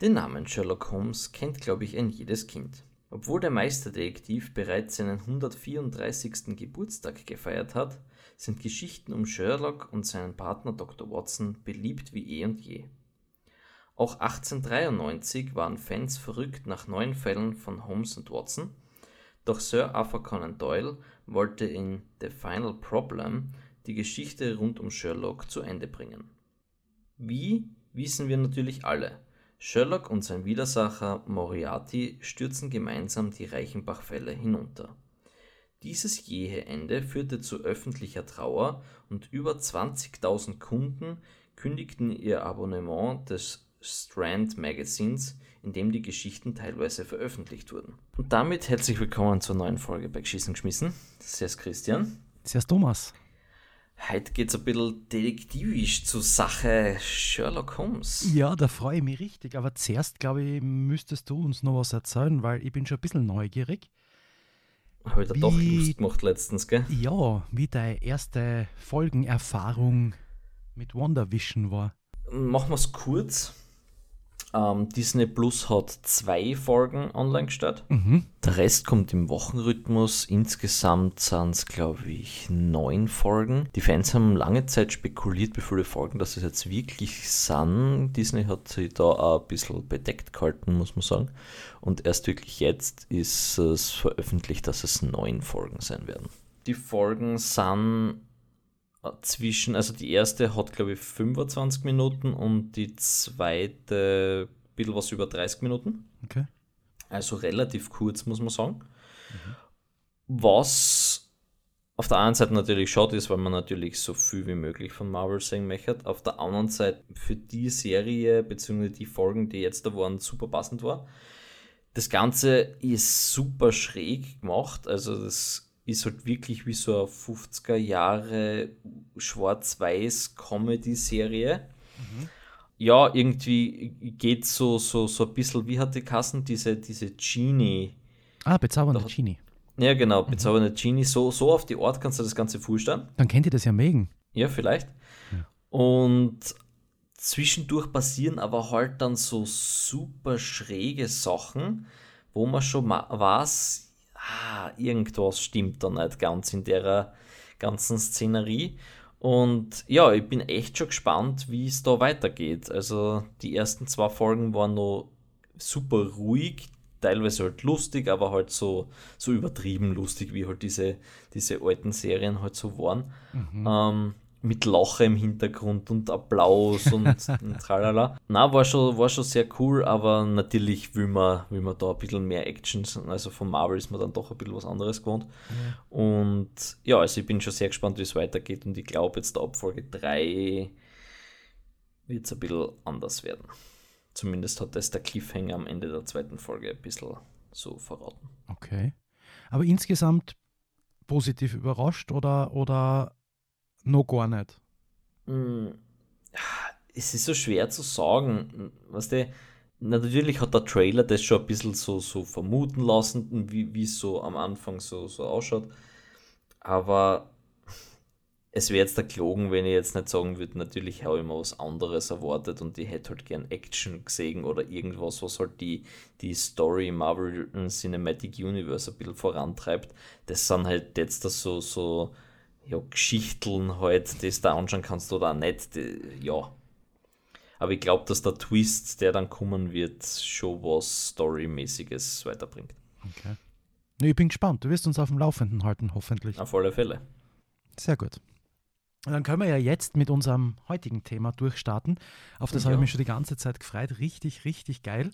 Den Namen Sherlock Holmes kennt, glaube ich, ein jedes Kind. Obwohl der Meisterdetektiv bereits seinen 134. Geburtstag gefeiert hat, sind Geschichten um Sherlock und seinen Partner Dr. Watson beliebt wie eh und je. Auch 1893 waren Fans verrückt nach neuen Fällen von Holmes und Watson, doch Sir Arthur Conan Doyle wollte in The Final Problem die Geschichte rund um Sherlock zu Ende bringen. Wie, wissen wir natürlich alle. Sherlock und sein Widersacher Moriarty stürzen gemeinsam die Reichenbach-Fälle hinunter. Dieses jähe Ende führte zu öffentlicher Trauer und über 20.000 Kunden kündigten ihr Abonnement des Strand Magazins, in dem die Geschichten teilweise veröffentlicht wurden. Und damit herzlich willkommen zur neuen Folge bei Geschissen geschmissen. Servus Christian. Servus Thomas. Heute geht es ein bisschen detektivisch zur Sache Sherlock Holmes. Ja, da freue ich mich richtig. Aber zuerst, glaube ich, müsstest du uns noch was erzählen, weil ich bin schon ein bisschen neugierig. Habe ich da doch Lust gemacht letztens, gell? Ja, wie deine erste Folgenerfahrung mit WandaVision war. Machen wir es kurz. Ähm, Disney Plus hat zwei Folgen online gestellt. Mhm. Der Rest kommt im Wochenrhythmus. Insgesamt sind es, glaube ich, neun Folgen. Die Fans haben lange Zeit spekuliert, wie viele Folgen das jetzt wirklich sind. Disney hat sich da auch ein bisschen bedeckt gehalten, muss man sagen. Und erst wirklich jetzt ist es veröffentlicht, dass es neun Folgen sein werden. Die Folgen sind zwischen, also die erste hat glaube ich 25 Minuten und die zweite ein bisschen was über 30 Minuten. Okay. Also relativ kurz, muss man sagen. Mhm. Was auf der einen Seite natürlich schade ist, weil man natürlich so viel wie möglich von Marvel sehen möchte. Auf der anderen Seite für die Serie bzw. die Folgen, die jetzt da waren, super passend war. Das Ganze ist super schräg gemacht. Also das ist halt wirklich wie so eine 50er Jahre schwarz-weiß Comedy-Serie. Mhm. Ja, irgendwie geht so, so, so ein bisschen, wie hat die Kassen, diese, diese Genie. Ah, bezaubernde Genie. Ja, genau, mhm. bezaubernde mhm. Genie. So, so auf die Art kannst du das Ganze vorstellen. Dann kennt ihr das ja Megan. Ja, vielleicht. Ja. Und zwischendurch passieren aber halt dann so super schräge Sachen, wo man schon weiß, ah, irgendwas stimmt da nicht ganz in der ganzen Szenerie. Und ja, ich bin echt schon gespannt, wie es da weitergeht. Also die ersten zwei Folgen waren noch super ruhig, teilweise halt lustig, aber halt so, so übertrieben lustig, wie halt diese, diese alten Serien halt so waren. Mhm. Ähm, mit Lache im Hintergrund und Applaus und, und tralala. Na, war schon, war schon sehr cool, aber natürlich will man, will man da ein bisschen mehr Action. Also von Marvel ist man dann doch ein bisschen was anderes gewohnt. Mhm. Und ja, also ich bin schon sehr gespannt, wie es weitergeht und ich glaube jetzt der Abfolge 3 wird es ein bisschen anders werden. Zumindest hat das der Cliffhanger am Ende der zweiten Folge ein bisschen so verraten. Okay. Aber insgesamt positiv überrascht oder, oder noch gar nicht. Hm. Es ist so schwer zu sagen. Weißt du, natürlich hat der Trailer das schon ein bisschen so, so vermuten lassen, wie es so am Anfang so, so ausschaut. Aber es wäre jetzt der Klogen, wenn ich jetzt nicht sagen würde, natürlich habe ich mir was anderes erwartet und ich hätte halt gern Action gesehen oder irgendwas, was halt die, die Story Marvel Cinematic Universe ein bisschen vorantreibt. Das sind halt jetzt das so, so ja, Geschichteln halt, das da anschauen kannst oder auch nicht, die, ja. Aber ich glaube, dass der Twist, der dann kommen wird, schon was Storymäßiges weiterbringt. Okay. Ich bin gespannt. Du wirst uns auf dem Laufenden halten, hoffentlich. Auf alle Fälle. Sehr gut. dann können wir ja jetzt mit unserem heutigen Thema durchstarten. Auf das ja. habe ich mich schon die ganze Zeit gefreut. Richtig, richtig geil.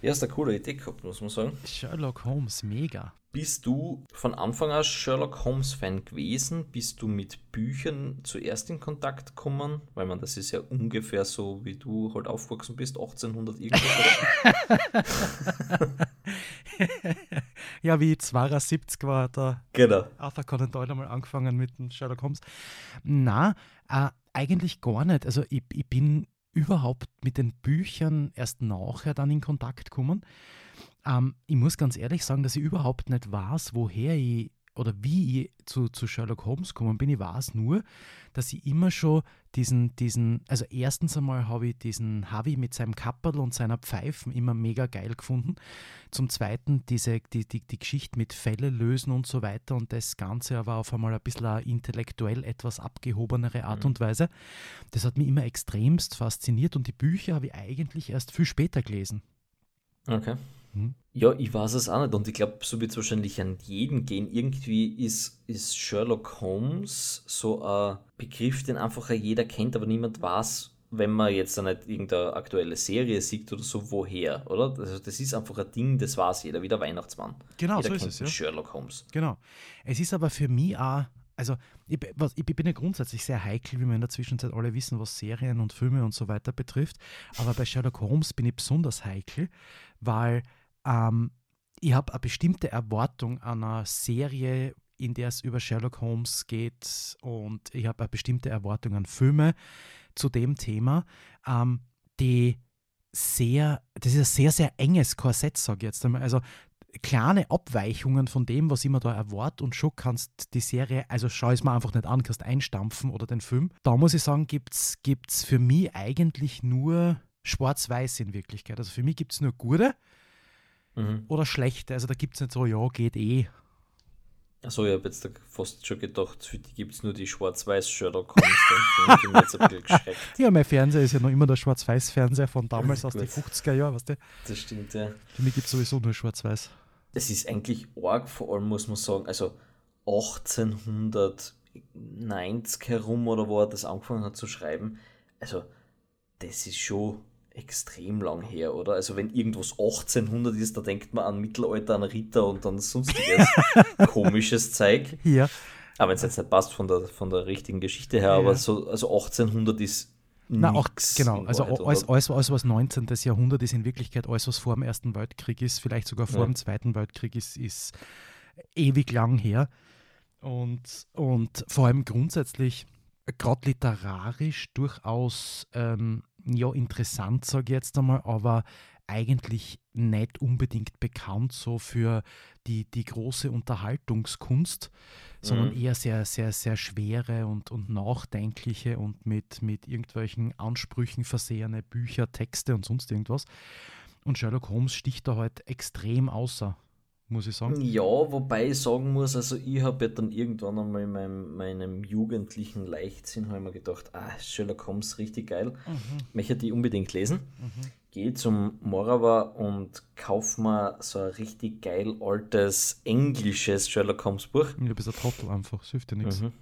Ja, ist eine coole Idee gehabt, muss man sagen. Sherlock Holmes, mega. Bist du von Anfang an Sherlock Holmes-Fan gewesen? Bist du mit Büchern zuerst in Kontakt gekommen? Weil man, das ist ja ungefähr so, wie du halt aufgewachsen bist, 1800 irgendwas, ja, wie 72 war da genau. Arthur Conan Doyle mal angefangen mit dem Sherlock Holmes. Na, äh, eigentlich gar nicht. Also ich, ich bin überhaupt mit den Büchern erst nachher dann in Kontakt gekommen. Ähm, ich muss ganz ehrlich sagen, dass ich überhaupt nicht weiß, woher ich oder wie ich zu, zu Sherlock Holmes gekommen bin, ich weiß nur, dass ich immer schon diesen, diesen, also erstens einmal habe ich diesen Harvey mit seinem Kapperl und seiner Pfeifen immer mega geil gefunden. Zum Zweiten diese, die, die, die Geschichte mit Fälle lösen und so weiter und das Ganze aber auf einmal ein bisschen eine intellektuell etwas abgehobenere Art Mhm. und Weise. Das hat mich immer extremst fasziniert und die Bücher habe ich eigentlich erst viel später gelesen. Okay. Hm. Ja, ich weiß es auch nicht und ich glaube, so wird es wahrscheinlich an jeden gehen. Irgendwie ist, ist Sherlock Holmes so ein Begriff, den einfach jeder kennt, aber niemand weiß, wenn man jetzt nicht irgendeine aktuelle Serie sieht oder so, woher, oder? Also das ist einfach ein Ding, das weiß jeder, wie der Weihnachtsmann. Genau, jeder so ist es, ja. Sherlock Holmes. Genau. Es ist aber für mich auch, also ich, was, ich bin ja grundsätzlich sehr heikel, wie wir in der Zwischenzeit alle wissen, was Serien und Filme und so weiter betrifft. Aber bei Sherlock Holmes bin ich besonders heikel, weil ähm, ich habe eine bestimmte Erwartung an einer Serie, in der es über Sherlock Holmes geht und ich habe eine bestimmte Erwartung an Filme zu dem Thema, ähm, die sehr, das ist ein sehr, sehr enges Korsett, sage ich jetzt einmal. Also kleine Abweichungen von dem, was ich mir da erwarte und schon kannst die Serie, also schau es mir einfach nicht an, kannst einstampfen oder den Film. Da muss ich sagen, gibt es für mich eigentlich nur schwarz-weiß in Wirklichkeit. Also für mich gibt es nur gute Mhm. oder schlechte. Also da gibt es nicht so, ja, geht eh. Achso, ich habe jetzt da fast schon gedacht, für die gibt es nur die schwarz-weiß Sherlock Holmes. da bin ich jetzt ein bisschen geschreckt. Ja, mein Fernseher ist ja noch immer der Schwarz-Weiß-Fernseher von damals aus den Gut. 50er Jahren, weißt du? Das stimmt, ja. Für mich gibt es sowieso nur Schwarz-Weiß. Es ist eigentlich arg, vor allem muss man sagen, also 1890 herum oder wo er das angefangen hat zu schreiben, also das ist schon extrem lang her, oder? Also wenn irgendwas 1800 ist, da denkt man an Mittelalter, an Ritter und an sonstiges komisches Zeug. Hier, Aber wenn es jetzt nicht passt von der, von der richtigen Geschichte her, Ja. aber so, also 1800 ist na, auch, genau, also alles, alles, alles, was 19. Jahrhundert ist, in Wirklichkeit alles, was vor dem Ersten Weltkrieg ist, vielleicht sogar vor Ja. dem Zweiten Weltkrieg ist, ist ewig lang her. Und, und vor allem grundsätzlich, gerade literarisch, durchaus ähm, ja, interessant, sage ich jetzt einmal, aber eigentlich nicht unbedingt bekannt so für die, die große Unterhaltungskunst, sondern Mhm. eher sehr, sehr, sehr schwere und, und nachdenkliche und mit, mit irgendwelchen Ansprüchen versehene Bücher, Texte und sonst irgendwas. Und Sherlock Holmes sticht da halt extrem außer, muss ich sagen. Ja, wobei ich sagen muss, also ich habe ja dann irgendwann einmal in meinem, meinem jugendlichen Leichtsinn habe ich mir gedacht, ah, Sherlock Holmes richtig geil, möchte die unbedingt lesen. Gehe zum Morava und kaufe mir so ein richtig geil altes englisches Sherlock Holmes Buch. Du bist ein Trottel einfach, es hilft dir nichts. Mhm.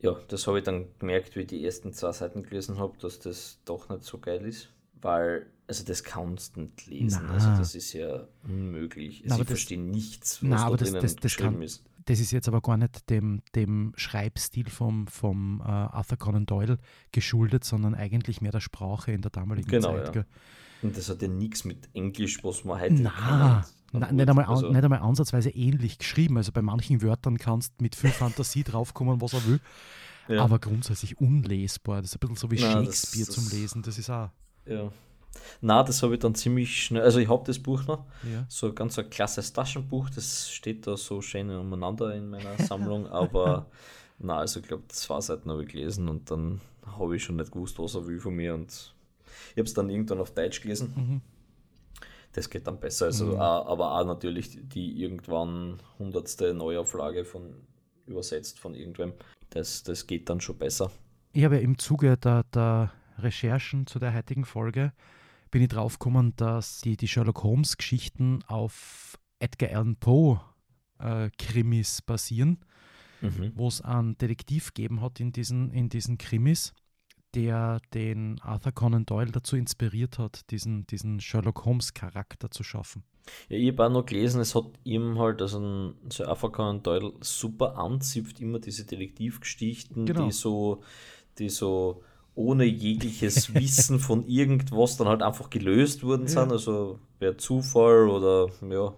Ja, das habe ich dann gemerkt, wie ich die ersten zwei Seiten gelesen habe, dass das doch nicht so geil ist. Weil, also das kannst du nicht lesen. Na. Also das ist ja unmöglich. Also ich das- verstehe nichts, was Na, da aber das- drinnen das- das geschrieben kann- ist. Das ist jetzt aber gar nicht dem, dem Schreibstil vom, vom äh, Arthur Conan Doyle geschuldet, sondern eigentlich mehr der Sprache in der damaligen Genau, Zeit. ja. gell? Und das hat ja nichts mit Englisch, was man heute Na, kennt. na, nicht, einmal, also- nicht einmal ansatzweise ähnlich geschrieben. Also bei manchen Wörtern kannst du mit viel Fantasie draufkommen, was er will. Ja. Aber grundsätzlich unlesbar. Das ist ein bisschen so wie das- Shakespeare das- zum Lesen. Das ist auch. Ja. Na, das habe ich dann ziemlich schnell. Also ich habe das Buch noch, Ja. so ein ganz ein klasses Taschenbuch, das steht da so schön umeinander in meiner Sammlung, aber na, also ich glaube, zwei Seiten habe ich gelesen und dann habe ich schon nicht gewusst, was er will von mir und ich habe es dann irgendwann auf Deutsch gelesen. Mhm. Das geht dann besser, also auch, aber auch natürlich die irgendwann hundertste Neuauflage von übersetzt von irgendwem. Das, das geht dann schon besser. Ich habe ja im Zuge der, der Recherchen zu der heutigen Folge bin ich draufgekommen, dass die, die Sherlock Holmes Geschichten auf Edgar Allan Poe äh, Krimis basieren, Mhm. wo es einen Detektiv gegeben hat in diesen, in diesen Krimis, der den Arthur Conan Doyle dazu inspiriert hat, diesen, diesen Sherlock Holmes Charakter zu schaffen. Ja, ich habe auch noch gelesen, es hat ihm halt, also ein so Arthur Conan Doyle super anzipft, immer diese Detektivgeschichten, Genau. die so, die so ohne jegliches Wissen von irgendwas dann halt einfach gelöst worden sind, also per Zufall oder ja,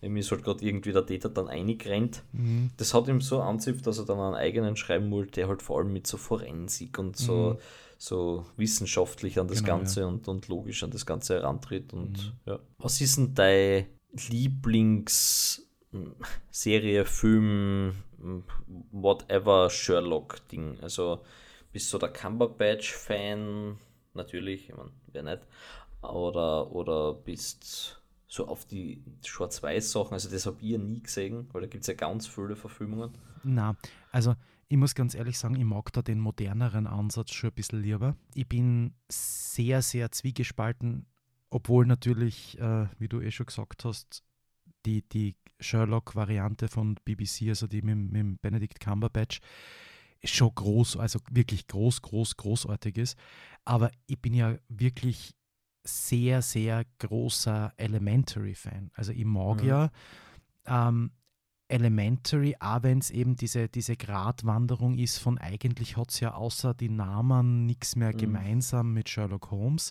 ihm ist halt gerade irgendwie der Täter dann eingerennt. Mhm. Das hat ihm so anzipft, dass er dann einen eigenen schreiben wollte, der halt vor allem mit so Forensik und so, so wissenschaftlich an das Mhm. Genau, Ganze und, und logisch an das Ganze herantritt. Und ja. Was ist denn dein Lieblings Serie, Film, whatever Sherlock-Ding. Also bist so der Cumberbatch-Fan, natürlich, ich meine, wer nicht. Oder, oder bist so auf die Schwarz-Weiß-Sachen, also das habe ich ja nie gesehen, weil da gibt es ja ganz viele Verfilmungen. Na, also ich muss ganz ehrlich sagen, ich mag da den moderneren Ansatz schon ein bisschen lieber. Ich bin sehr, sehr zwiegespalten, obwohl natürlich, äh, wie du eh schon gesagt hast, die, die Sherlock-Variante von BBC, also die mit, mit Benedict Cumberbatch, schon groß, also wirklich groß, groß, großartig ist. Aber ich bin ja wirklich sehr, sehr großer Elementary-Fan. Also ich mag mhm. ja ähm, Elementary, auch wenn es eben diese, diese Gratwanderung ist von eigentlich hat es ja außer die Namen nichts mehr mhm. gemeinsam mit Sherlock Holmes.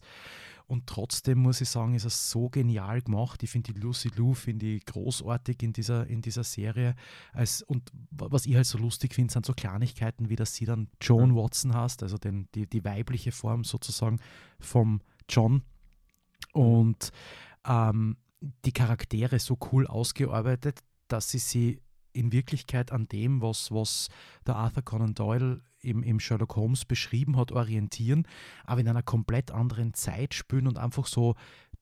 Und trotzdem muss ich sagen, ist es so genial gemacht. Ich finde die Lucy Lou finde ich großartig in dieser, in dieser Serie. Als, und was ich halt so lustig finde, sind so Kleinigkeiten, wie dass sie dann Joan mhm. Watson hast, also den, die, die weibliche Form sozusagen vom John. Und ähm, die Charaktere so cool ausgearbeitet, dass sie sie in Wirklichkeit an dem, was, was der Arthur Conan Doyle im, im Sherlock Holmes beschrieben hat, orientieren, aber in einer komplett anderen Zeit spielen und einfach so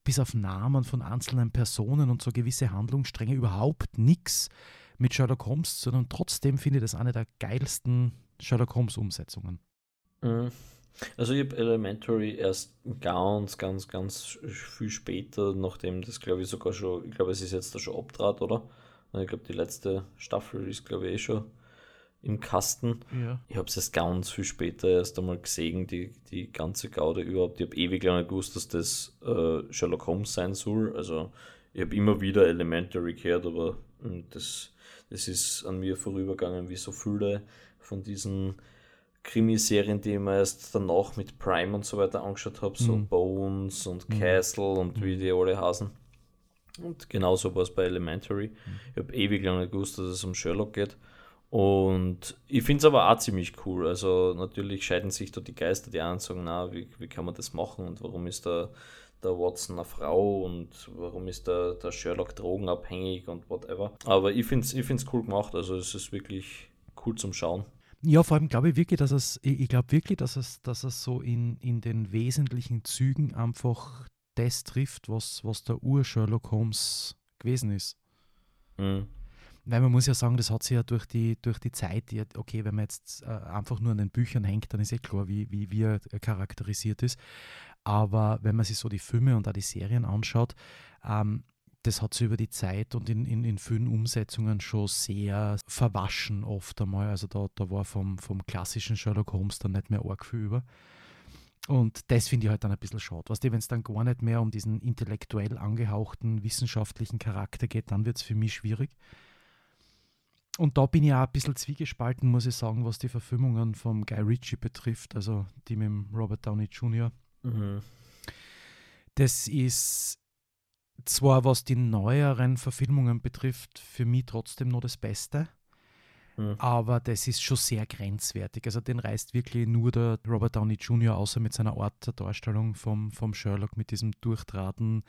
bis auf Namen von einzelnen Personen und so gewisse Handlungsstränge überhaupt nichts mit Sherlock Holmes, sondern trotzdem finde ich das eine der geilsten Sherlock Holmes-Umsetzungen. Mhm. Also ich habe Elementary erst ganz, ganz, ganz viel später, nachdem das glaube ich sogar schon, ich glaube es ist jetzt da schon abtrat, oder? Ich glaube die letzte Staffel ist glaube ich eh schon im Kasten. Ja. Ich habe es erst ganz viel später erst einmal gesehen, die, die ganze Gaude überhaupt. Ich habe ewig lange gewusst, dass das äh, Sherlock Holmes sein soll. Also ich habe immer wieder Elementary gehört, aber hm, das, das ist an mir vorübergegangen, wie so viele von diesen Krimiserien, die ich mir erst danach mit Prime und so weiter angeschaut habe, so mhm. Bones und mhm. Castle und mhm. wie die alle hasen. Und genauso war es bei Elementary. Mhm. Ich habe ewig lange gewusst, dass es um Sherlock geht. Und ich finde es aber auch ziemlich cool. Also natürlich scheiden sich da die Geister, die einen sagen, na, wie, wie kann man das machen und warum ist der, der Watson eine Frau und warum ist der, der Sherlock drogenabhängig und whatever. Aber ich finde es ich find's cool gemacht, also es ist wirklich cool zum Schauen. Ja, vor allem glaube ich wirklich, dass es, ich, glaube wirklich, dass es, dass es so in, in den wesentlichen Zügen einfach das trifft, was, was der Ur-Sherlock Holmes gewesen ist. Mhm. Weil man muss ja sagen, das hat sich ja durch die, durch die Zeit, die, okay, wenn man jetzt äh, einfach nur an den Büchern hängt, dann ist eh klar, wie, wie, wie er charakterisiert ist. Aber wenn man sich so die Filme und auch die Serien anschaut, ähm, das hat sich über die Zeit und in, in, in vielen Umsetzungen schon sehr verwaschen oft einmal. Also da, da war vom, vom klassischen Sherlock Holmes dann nicht mehr arg viel über. Und das finde ich halt dann ein bisschen schade. Was wenn es dann gar nicht mehr um diesen intellektuell angehauchten wissenschaftlichen Charakter geht, dann wird es für mich schwierig. Und da bin ich auch ein bisschen zwiegespalten, muss ich sagen, was die Verfilmungen vom Guy Ritchie betrifft, also die mit dem Robert Downey Jr. Mhm. Das ist zwar, was die neueren Verfilmungen betrifft, für mich trotzdem noch das Beste. Mhm. Aber das ist schon sehr grenzwertig. Also den reißt wirklich nur der Robert Downey Jr. außer mit seiner Art der Darstellung vom, vom Sherlock mit diesem durchtraten,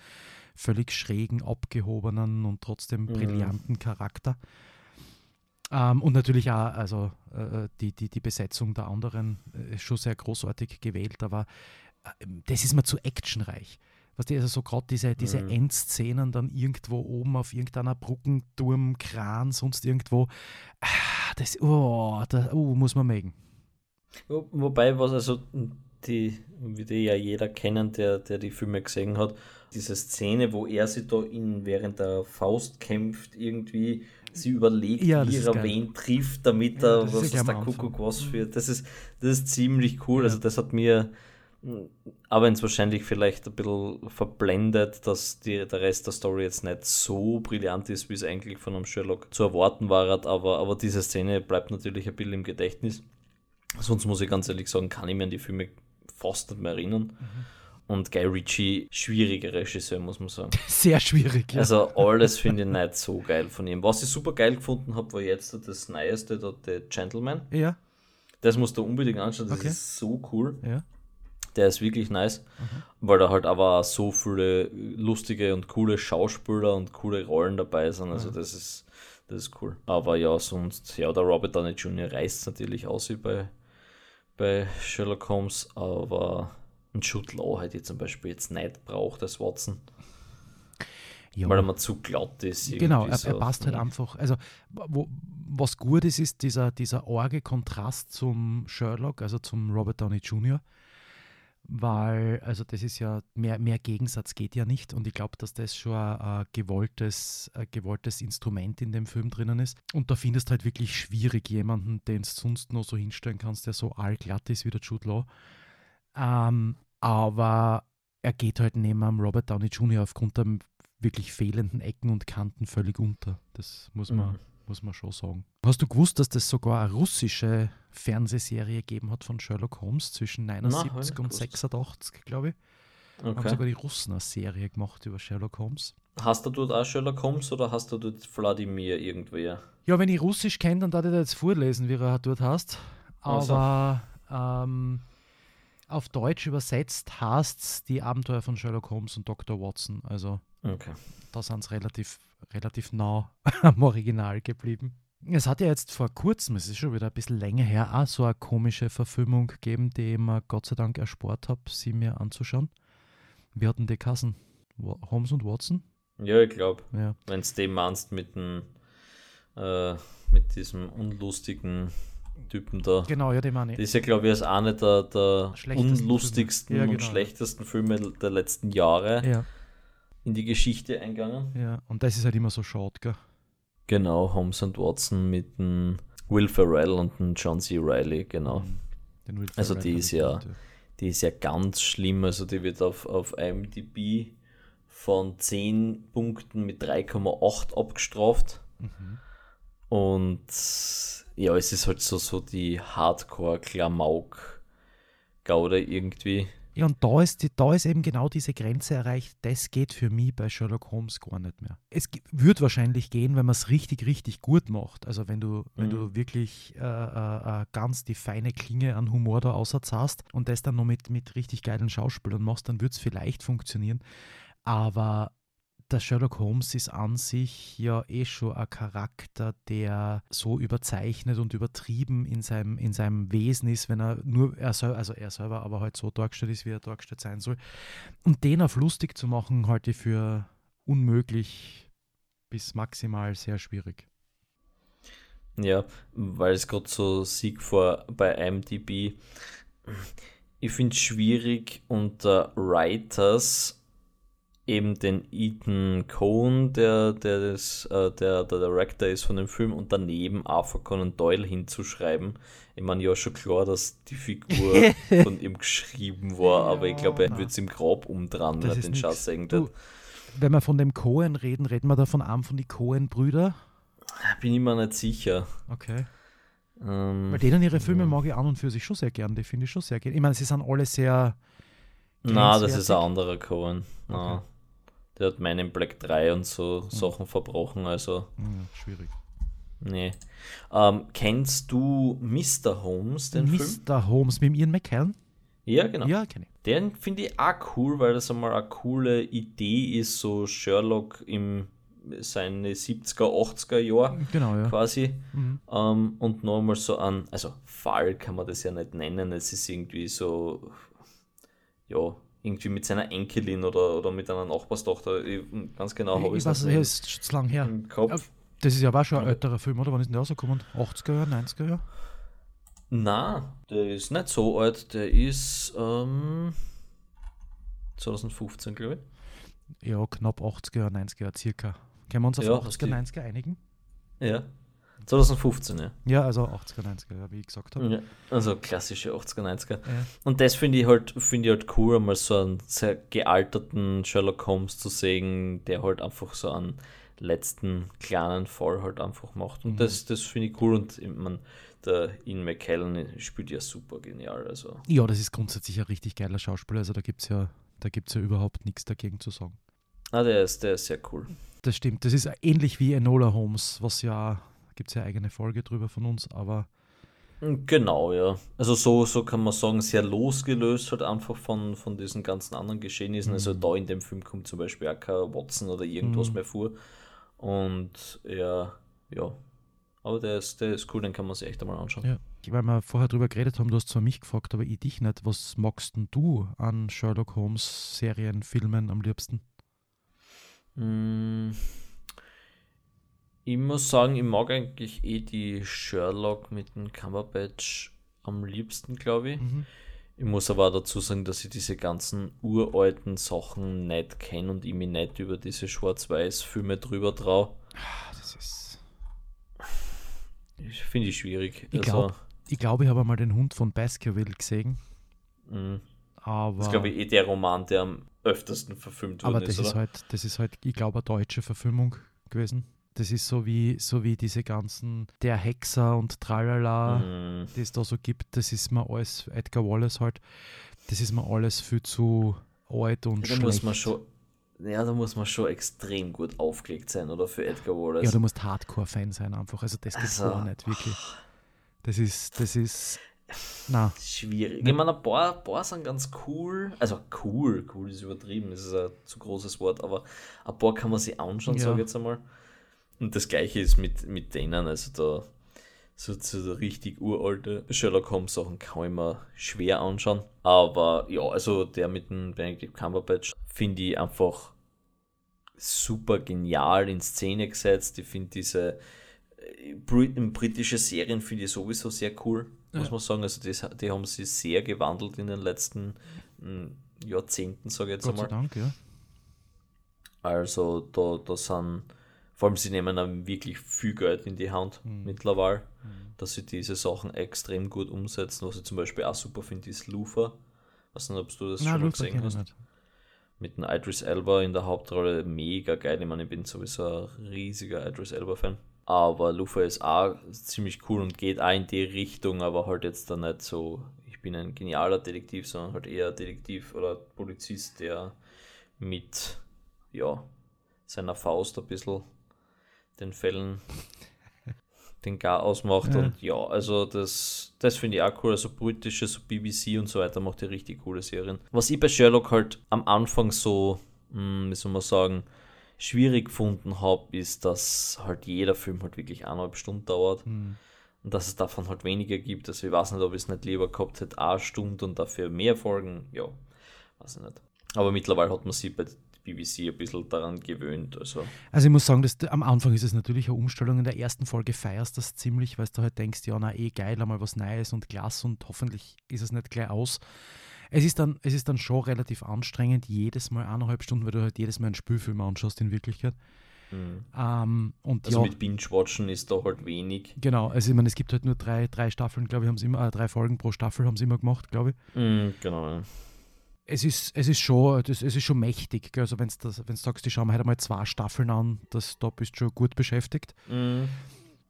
völlig schrägen, abgehobenen und trotzdem mhm. brillanten Charakter. Ähm, und natürlich auch also, äh, die, die, die Besetzung der anderen äh, ist schon sehr großartig gewählt, aber äh, das ist mir zu actionreich. Was die, also so gerade diese, diese mhm. Endszenen dann irgendwo oben auf irgendeiner Brückenturm, Kran, sonst irgendwo, ah, das oh, da, oh, muss man mögen. Wobei, was also die, wie die ja jeder kennen, der, der die Filme gesehen hat, diese Szene, wo er sich da in, während der Faust kämpft, irgendwie sie überlegt, ja, wie er wen trifft, damit ja, er was, was der Kuckuck was führt. Das ist, das ist ziemlich cool. Ja. Also das hat mir, aber ins wahrscheinlich vielleicht ein bisschen verblendet, dass die, der Rest der Story jetzt nicht so brillant ist, wie es eigentlich von einem Sherlock zu erwarten war. Aber, aber diese Szene bleibt natürlich ein bisschen im Gedächtnis. Sonst muss ich ganz ehrlich sagen, kann ich mir an die Filme fast nicht mehr erinnern. Mhm und Guy Ritchie schwieriger Regisseur, muss man sagen. Sehr schwierig, ja. Also alles finde ich nicht so geil von ihm. Was ich super geil gefunden habe, war jetzt das Neueste, The Gentleman. Ja. Das musst du unbedingt anschauen, das okay. ist so cool. Ja. Der ist wirklich nice, weil da halt aber so viele lustige und coole Schauspieler und coole Rollen dabei sind. Also das ist das ist cool. Aber ja, sonst, ja, der Robert Downey Jr. reißt natürlich aus wie bei, bei Sherlock Holmes, aber ein Jude Law hätte ich zum Beispiel jetzt nicht braucht als Watson. Ja. Weil er mal zu glatt ist. Genau, er, so. er passt halt einfach. Also, wo, was gut ist, ist dieser, dieser arge Kontrast zum Sherlock, also zum Robert Downey Jr., weil, also das ist ja, mehr, mehr Gegensatz geht ja nicht und ich glaube, dass das schon ein, ein, gewolltes, ein gewolltes Instrument in dem Film drinnen ist. Und da findest du halt wirklich schwierig jemanden, den du sonst noch so hinstellen kannst, der so allglatt ist wie der Jude Law. Ähm, aber er geht halt neben einem Robert Downey Jr. aufgrund der wirklich fehlenden Ecken und Kanten völlig unter. Das muss man, Mhm. muss man schon sagen. Hast du gewusst, dass das sogar eine russische Fernsehserie gegeben hat von Sherlock Holmes zwischen hab ich 79 nicht und gewusst. 86, glaube ich? Haben Okay. sogar die Russen eine Serie gemacht über Sherlock Holmes. Hast du dort auch Sherlock Holmes oder hast du dort Wladimir irgendwer? Ja, wenn ich Russisch kenne, dann darf ich da jetzt vorlesen, wie er dort heißt. Ach so. Aber ähm, auf Deutsch übersetzt heißt es die Abenteuer von Sherlock Holmes und Dr. Watson. Also Okay. da sind sie relativ, relativ nah am Original geblieben. Es hat ja jetzt vor kurzem, es ist schon wieder ein bisschen länger her, auch so eine komische Verfilmung gegeben, die ich mir Gott sei Dank erspart habe, sie mir anzuschauen. Wir hatten die Kassen. Holmes und Watson? Ja, ich glaube, Ja. wenn du den meinst mit dem, äh, mit diesem unlustigen Typen da. Genau, ja, die meine Das ich. ist ja, glaube ich, als eine der, der unlustigsten. Ja, und genau. schlechtesten Filme der letzten Jahre Ja, in die Geschichte eingegangen. ja. Und das ist halt immer so schade, gell? Genau, Holmes und Watson mit dem Will Ferrell und dem John C. Reilly, genau. Den Will Also die ist ja- gekannt, Die ist ja ganz schlimm, also die wird auf, auf IMDb von 10 Punkten mit 3,8 abgestraft. Mhm. Und ja, es ist halt so, so die Hardcore-Klamauk-Gaude irgendwie. Ja, und da ist, die, da ist eben genau diese Grenze erreicht. Das geht für mich bei Sherlock Holmes gar nicht mehr. Es wird wahrscheinlich gehen, wenn man es richtig, richtig gut macht. Also wenn du, wenn Mhm. du wirklich äh, äh, äh, ganz die feine Klinge an Humor da hast und das dann noch mit, mit richtig geilen Schauspielern machst, dann wird es vielleicht funktionieren. Aber der Sherlock Holmes ist an sich ja eh schon ein Charakter, der so überzeichnet und übertrieben in seinem, in seinem Wesen ist, wenn er nur, er sel- also er selber aber halt so dargestellt ist, wie er dargestellt sein soll. Und den auf lustig zu machen, halte ich für unmöglich bis maximal sehr schwierig. Ja, weil es gerade so Sieg vor bei IMDb. Ich finde es schwierig unter Writers eben den Ethan Cohen, der, der, das, äh, der, der Director ist von dem Film, und daneben Arthur Conan Doyle hinzuschreiben. Ich meine, ja, schon klar, dass die Figur von ihm geschrieben war, aber ich glaube, er Ja. wird es im Grab wenn Das er den. Schatz irgendet. wenn wir von dem Cohen reden, reden wir da von einem von den Cohen-Brüder. Bin ich mir nicht sicher. Okay. Ähm, Weil denen ihre Filme mag ich an und für sich schon sehr gern. Die finde ich schon sehr gern. Ich meine, sie sind alle sehr. Na, das ist ein anderer Cohen. Na. Okay. Der hat Men in Black 3 und so Sachen verbrochen, also Hm, schwierig. nee. Ähm, kennst du Mr. Holmes, den Film? Mr. Holmes mit Ian McKellen? Ja, genau. Ja, kenne ich. Den finde ich auch cool, weil das einmal eine coole Idee ist, so Sherlock im seine 70er, 80er Jahre Genau, ja. quasi. Mhm. Ähm, und nochmal so an, also Fall kann man das ja nicht nennen, es ist irgendwie so, ja, irgendwie mit seiner Enkelin oder, oder mit einer Nachbarstochter, ich, ganz genau habe ich es ja, ist schon zu lang her. im Kopf. Das ist ja aber schon ein älterer Film, oder? Wann ist denn der rausgekommen? 80er Jahre, 90er Jahre? Na, der ist nicht so alt, der ist ähm, 2015, glaube ich. Ja, knapp 80er Jahre, 90er Jahre circa. Können wir uns auf Ja, 80er, hast die- 90er einigen? Ja. 2015, ja. Ja, also 80er, 90er Jahre, wie ich gesagt habe. ja. Also klassische 80er, 90er. Ja. Und das finde ich halt, finde ich halt cool, mal so einen sehr gealterten Sherlock Holmes zu sehen, der halt einfach so einen letzten kleinen Fall halt einfach macht. Und Mhm. das, das finde ich cool und ich mein, der Ian McKellen spielt ja super genial. Also ja, das ist grundsätzlich ein richtig geiler Schauspieler, also da gibt es ja, da gibt's ja überhaupt nichts dagegen zu sagen. ah, der ist, der ist sehr cool. Das stimmt, das ist ähnlich wie Enola Holmes, was ja, gibt es ja eigene Folge drüber von uns, aber Genau, ja. Also so, so kann man sagen, sehr losgelöst halt einfach von, von diesen ganzen anderen Geschehnissen. Also da in dem Film kommt zum Beispiel auch kein Watson oder irgendwas Mhm. mehr vor. Und ja, ja. Aber der ist, der ist cool, den kann man sich echt einmal anschauen. Ja. Weil wir vorher drüber geredet haben, du hast zwar mich gefragt, aber ich dich nicht. Was magst denn du an Sherlock Holmes Serien, Filmen am liebsten? Mm, Ich muss sagen, ich mag eigentlich eh die Sherlock mit dem Cumberbatch am liebsten, glaube ich. Mhm. Ich muss aber auch dazu sagen, dass ich diese ganzen uralten Sachen nicht kenne und ich mich nicht über diese Schwarz-Weiß-Filme drüber traue. Ah, Das ist. Ich finde ich schwierig. Ich Also, glaube, ich, glaub, ich habe einmal den Hund von Baskerville gesehen, mm, aber. das ist, glaube ich, eh der Roman, der am öftesten verfilmt worden Aber das ist, ist oder? halt, das ist halt, ich glaube, eine deutsche Verfilmung gewesen. Das ist so wie, so wie diese ganzen Der Hexer und Tralala, Mm, die es da so gibt. Das ist mir alles, Edgar Wallace halt, das ist mir alles viel zu alt und da schlecht. muss man schon, ja, da muss man schon extrem gut aufgelegt sein, oder? Für Edgar Wallace. ja, du musst Hardcore-Fan sein einfach. Also das geht Also, gar nicht, wirklich. Das ist, das ist, na, Schwierig. Ne? Ich meine, ein paar, ein paar sind ganz cool. Also cool, cool ist übertrieben, das ist ein zu großes Wort, aber ein paar kann man sich anschauen, Ja. sage ich jetzt einmal. Und das gleiche ist mit, mit denen, also da so, so richtig uralte Sherlock Holmes Sachen kann ich mir schwer anschauen. Aber ja, also der mit dem Benedict Cumberbatch finde ich einfach super genial in Szene gesetzt. Ich finde diese äh, Brit britische Serien finde ich sowieso sehr cool, muss Ja. man sagen. Also das, die haben sich sehr gewandelt in den letzten mm, Jahrzehnten, sage ich jetzt Gott sei einmal. Dank, ja. Also da, da sind, vor allem sie nehmen dann wirklich viel Geld in die Hand Mhm. mittlerweile, dass sie diese Sachen extrem gut umsetzen. Was ich zum Beispiel auch super finde, ist Lufa. Weiß nicht, ob du das Na, schon mal gesehen hast. nicht. Mit dem Idris Elba in der Hauptrolle mega geil. Ich meine, ich bin sowieso ein riesiger Idris Elba-Fan. Aber Lufa ist auch ziemlich cool und geht auch in die Richtung, aber halt jetzt dann nicht so, ich bin ein genialer Detektiv, sondern halt eher Detektiv oder Polizist, der mit ja, seiner Faust ein bisschen den Fällen den Gar ausmacht. Ja. Und ja, also das, das finde ich auch cool. Also britische, so BBC und so weiter macht die richtig coole Serien. Was ich bei Sherlock halt am Anfang so, hm, wie soll man sagen, schwierig gefunden habe, ist, dass halt jeder Film halt wirklich eineinhalb Stunden dauert Hm. und dass es davon halt weniger gibt. Also ich weiß nicht, ob ich es nicht lieber gehabt hätte, eine Stunde und dafür mehr Folgen. Ja, weiß ich nicht. Aber mittlerweile hat man sich bei BBC ein bisschen daran gewöhnt. Also Also ich muss sagen, dass, am Anfang ist es natürlich eine Umstellung. In der ersten Folge feierst du das ziemlich, weil du halt denkst, ja, na eh geil, einmal was Neues und klasse und hoffentlich ist es nicht gleich aus. Es ist dann, es ist dann schon relativ anstrengend, jedes Mal eineinhalb Stunden, weil du halt jedes Mal einen Spielfilm anschaust in Wirklichkeit. hm. Ähm, und Also ja, mit Binge-Watchen ist da halt wenig. genau, also ich meine, es gibt halt nur drei, drei Staffeln, glaube ich, haben sie immer, äh, drei Folgen pro Staffel haben sie immer gemacht, glaube ich. Mhm, genau. Es ist, es ist schon, das, es ist schon mächtig. gell. Also wenn du sagst, ich schaue mir heute mal zwei Staffeln an, das, da bist du schon gut beschäftigt. Mhm.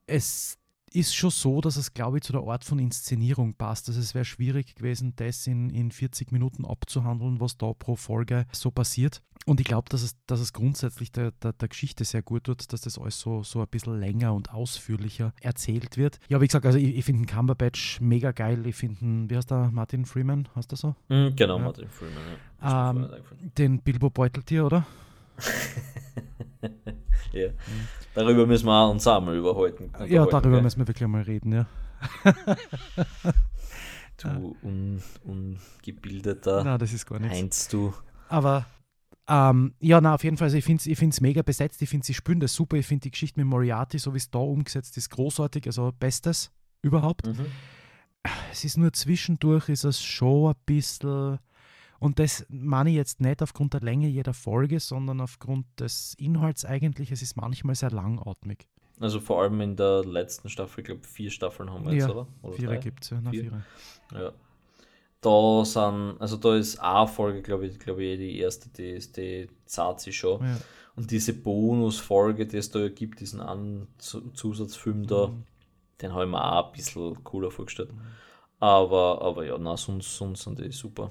es ist schon so, dass es, glaube ich, zu der Art von Inszenierung passt. Also es wäre schwierig gewesen, das in, in 40 Minuten abzuhandeln, was da pro Folge so passiert. Und ich glaube, dass es, dass es grundsätzlich der, der, der Geschichte sehr gut tut, dass das alles so, so ein bisschen länger und ausführlicher erzählt wird. Ja, wie gesagt, also ich, ich finde den Cumberbatch mega geil. Ich finde, wie heißt der, Martin Freeman, hast du so? Mhm, genau, Ja. Martin Freeman. Ja. Ähm. Den Bilbo Beuteltier, oder? ja. Darüber müssen wir uns auch mal überhalten. Ja, darüber gell? müssen wir wirklich mal reden, ja. Du un, ungebildeter Na, das ist gar nichts. Heinz, du. Aber ähm, ja, na, auf jeden Fall, also ich finde es mega besetzt, ich finde sie spielen das super, ich finde die Geschichte mit Moriarty, so wie es da umgesetzt ist, großartig, also bestes überhaupt. Mhm. Es ist nur zwischendurch, ist es schon ein bisschen, und das meine ich jetzt nicht aufgrund der Länge jeder Folge, sondern aufgrund des Inhalts eigentlich, es ist manchmal sehr langatmig. Also vor allem in der letzten Staffel, ich glaube vier Staffeln haben wir jetzt, Ja, oder? oder Vierer gibt es ja, na, Vier? Ja. Da sind, also da ist eine Folge, glaube ich, glaube ich, die erste, die ist, die sich schon. Ja. Und diese Bonusfolge, die es da gibt, diesen Zu- Zusatzfilm da, Mhm. den habe ich mir auch ein bisschen cooler vorgestellt. Aber, aber ja, na, sonst, sonst sind die super.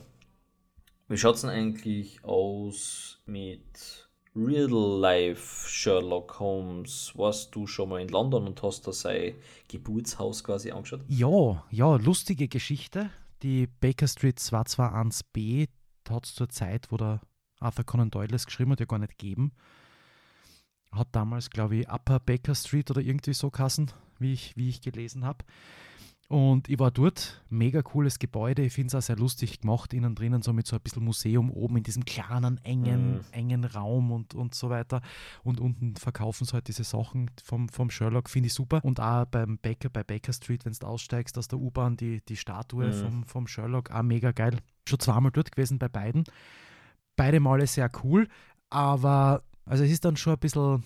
Wie schaut es denn eigentlich aus mit Real-Life Sherlock Holmes, warst du schon mal in London und hast da sein Geburtshaus quasi angeschaut? Ja, ja, lustige Geschichte. Die Baker Street 221b hat es zur Zeit, wo der Arthur Conan Doyle es geschrieben hat, ja gar nicht gegeben. Hat damals, glaube ich, Upper Baker Street oder irgendwie so kassen, wie ich, wie ich gelesen habe. Und ich war dort, mega cooles Gebäude. Ich finde es auch sehr lustig gemacht, innen drinnen, so mit so ein bisschen Museum oben in diesem kleinen, engen, mhm. engen Raum und, und so weiter. Und unten verkaufen sie halt diese Sachen vom, vom Sherlock, finde ich super. Und auch beim Baker, bei Baker Street, wenn du aussteigst aus der U-Bahn, die, die Statue mhm. vom, vom Sherlock, auch mega geil. Schon zweimal dort gewesen bei beiden. Beide Male sehr cool, aber also es ist dann schon ein bisschen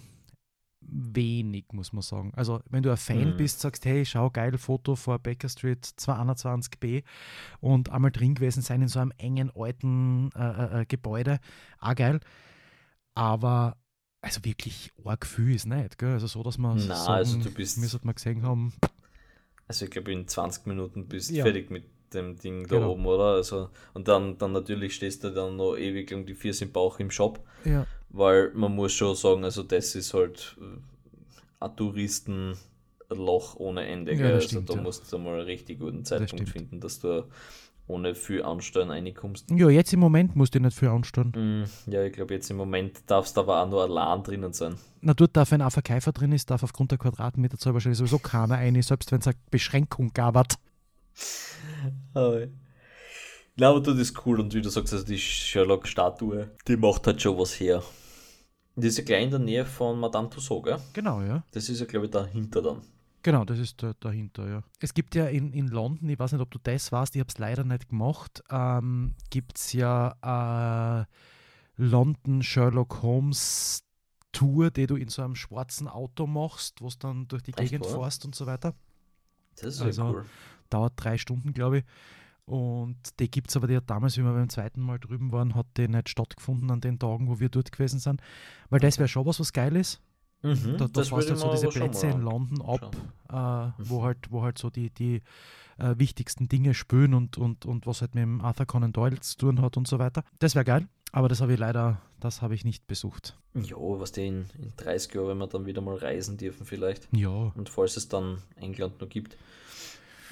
wenig, muss man sagen. Also, wenn du ein Fan mhm. bist, sagst, hey, schau, geil, Foto vor Baker Street 221b und einmal drin gewesen sein in so einem engen, alten äh, äh, äh Gebäude, auch geil. Aber also wirklich arg Gefühl ist nicht, gell? Also so, dass man Na, sagen, also du bist, wir sollten mal gesehen haben. Also ich glaube, in 20 Minuten bist du ja. fertig mit dem Ding da genau. oben, oder? Also, und dann, dann natürlich stehst du dann noch ewig lang die Vier im Bauch im Shop. Ja. Weil man muss schon sagen, also das ist halt äh, ein Touristenloch ohne Ende. Ja, also stimmt, da ja. musst du mal einen richtig guten Zeitpunkt das finden, dass du ohne viel Ansteuern reinkommst. Ja, jetzt im Moment musst du nicht viel ansteuern. Mm, ja, ich glaube, jetzt im Moment darfst du aber auch nur allein drinnen sein. Na, dort darf ein Verkäufer drin ist, darf aufgrund der Quadratmeterzahl wahrscheinlich sowieso keiner eine, selbst wenn es eine Beschränkung gab. Ja, aber das ist cool und wie du sagst, also die Sherlock-Statue, die macht halt schon was her. Die ist ja gleich in der Nähe von Madame Tussauds, gell? Genau, ja. Das ist ja, glaube ich, dahinter dann. Genau, das ist da, dahinter, ja. Es gibt ja in, in London, ich weiß nicht, ob du das warst, ich habe es leider nicht gemacht, ähm, gibt es ja äh, London Sherlock Holmes Tour, die du in so einem schwarzen Auto machst, wo du dann durch die Echt, Gegend oder? fährst und so weiter. Das ist also, cool. Dauert drei Stunden, glaube ich. Und die gibt es aber, die hat damals, wie wir beim zweiten Mal drüben waren, hat die nicht stattgefunden an den Tagen, wo wir dort gewesen sind. Weil das wäre schon was, was geil ist. Mhm, da da fährst halt so diese Plätze in London ab, äh, mhm. wo, halt, wo halt so die, die äh, wichtigsten Dinge spüren und, und, und was halt mit dem Arthur Conan Doyle zu tun hat und so weiter. Das wäre geil, aber das habe ich leider, das habe ich nicht besucht. Ja, was die in, in 30 Jahren, wenn wir dann wieder mal reisen dürfen vielleicht. Ja. Und falls es dann England noch gibt,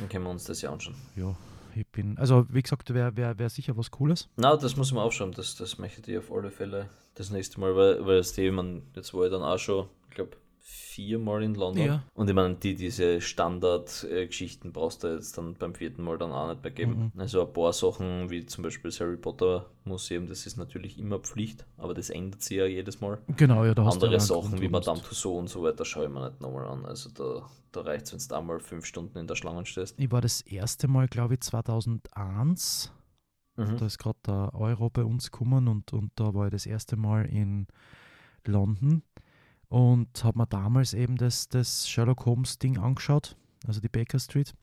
dann können wir uns das ja anschauen. Ja, ich bin, also wie gesagt, wäre wär, wär sicher was Cooles. Na, das muss man aufschauen, das, das möchte ich auf alle Fälle das nächste Mal, weil, weil das Thema, jetzt war ich dann auch schon, ich glaube, viermal in London. Ja. Und ich meine, die, diese Standardgeschichten brauchst du jetzt dann beim vierten Mal dann auch nicht mehr geben. Mhm. Also ein paar Sachen, wie zum Beispiel das Harry Potter Museum, das ist natürlich immer Pflicht, aber das ändert sich ja jedes Mal. Genau, ja, da hast Andere Sachen wie Madame Tussauds und so weiter schaue ich mir nicht nochmal an. Also da, da reicht es, wenn du da mal fünf Stunden in der Schlange stehst. Ich war das erste Mal, glaube ich, 2001. Mhm. Da ist gerade der Euro bei uns gekommen und, und da war ich das erste Mal in London und habe mir damals eben das, das Sherlock Holmes Ding angeschaut, also die Baker Street.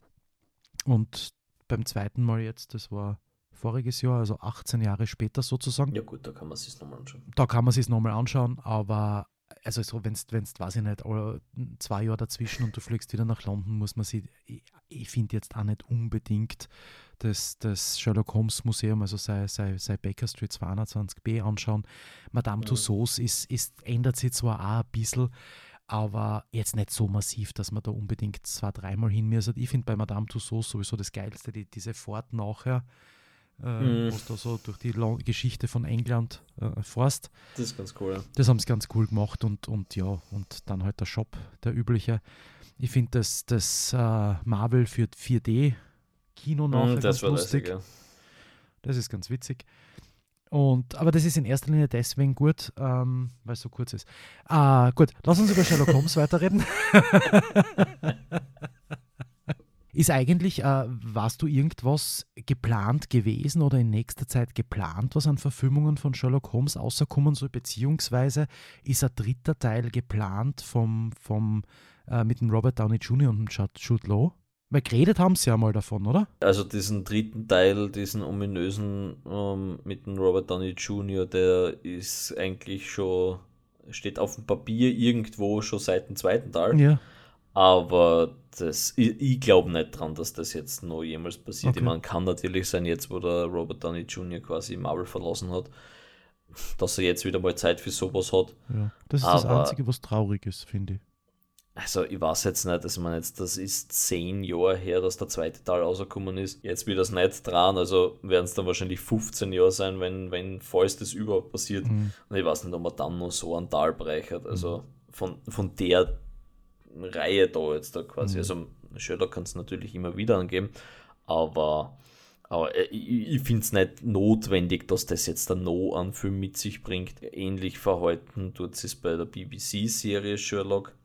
Und beim zweiten Mal jetzt, das war voriges Jahr, also 18 Jahre später sozusagen. Ja gut, da kann man sich nochmal anschauen. Da kann man sich nochmal anschauen, aber also so, wenn es, weiß ich nicht, zwei Jahre dazwischen und du fliegst wieder nach London, muss man sich, ich, ich finde jetzt auch nicht unbedingt das, das Sherlock Holmes Museum, also sei, sei, sei Baker Street 220b anschauen. Madame ja. Tussauds ist, ist, ändert sich zwar auch ein bisschen, aber jetzt nicht so massiv, dass man da unbedingt zwei, dreimal hin muss. Ich finde bei Madame Tussauds sowieso das Geilste, die, diese Fahrt nachher äh, mhm. was da so durch die Long Geschichte von England äh, forst. Das ist ganz cool. Ja. Das haben sie ganz cool gemacht und, und ja, und dann halt der Shop, der übliche. Ich finde das, das äh, Marvel für 4D Kino nachher mhm, ganz lustig. Lässig, ja. Das ist ganz witzig. Und, aber das ist in erster Linie deswegen gut, ähm, weil es so kurz ist. Ah, gut, lass uns über Sherlock Holmes weiterreden. Ist eigentlich, äh, warst du irgendwas geplant gewesen oder in nächster Zeit geplant, was an Verfilmungen von Sherlock Holmes außerkommen soll, beziehungsweise ist ein dritter Teil geplant vom, vom, äh, mit dem Robert Downey Jr. und dem Jude Law? Weil geredet haben sie ja mal davon, oder? Also diesen dritten Teil, diesen ominösen ähm, mit dem Robert Downey Jr., der ist eigentlich schon, steht auf dem Papier irgendwo schon seit dem zweiten Teil. Ja. Aber das, ich, ich glaube nicht dran, dass das jetzt noch jemals passiert. Okay. Ich meine, kann natürlich sein, jetzt wo der Robert Downey Jr. quasi Marvel verlassen hat, dass er jetzt wieder mal Zeit für sowas hat. Ja, das ist das Einzige, was traurig ist, finde ich. Also ich weiß jetzt nicht, dass man jetzt, das ist zehn Jahre her, dass der zweite Teil rausgekommen ist. Jetzt wird das nicht dran, also werden es dann wahrscheinlich 15 Jahre sein, wenn, wenn falls das überhaupt passiert. Mhm. Und ich weiß nicht, ob man dann noch so einen Tal hat. Also mhm. von, von der Reihe da jetzt da quasi. Mhm. Also Sherlock kann es natürlich immer wieder angeben, aber, aber äh, ich, ich finde es nicht notwendig, dass das jetzt dann noch einen Film mit sich bringt. Ähnlich verhalten tut es bei der BBC-Serie Sherlock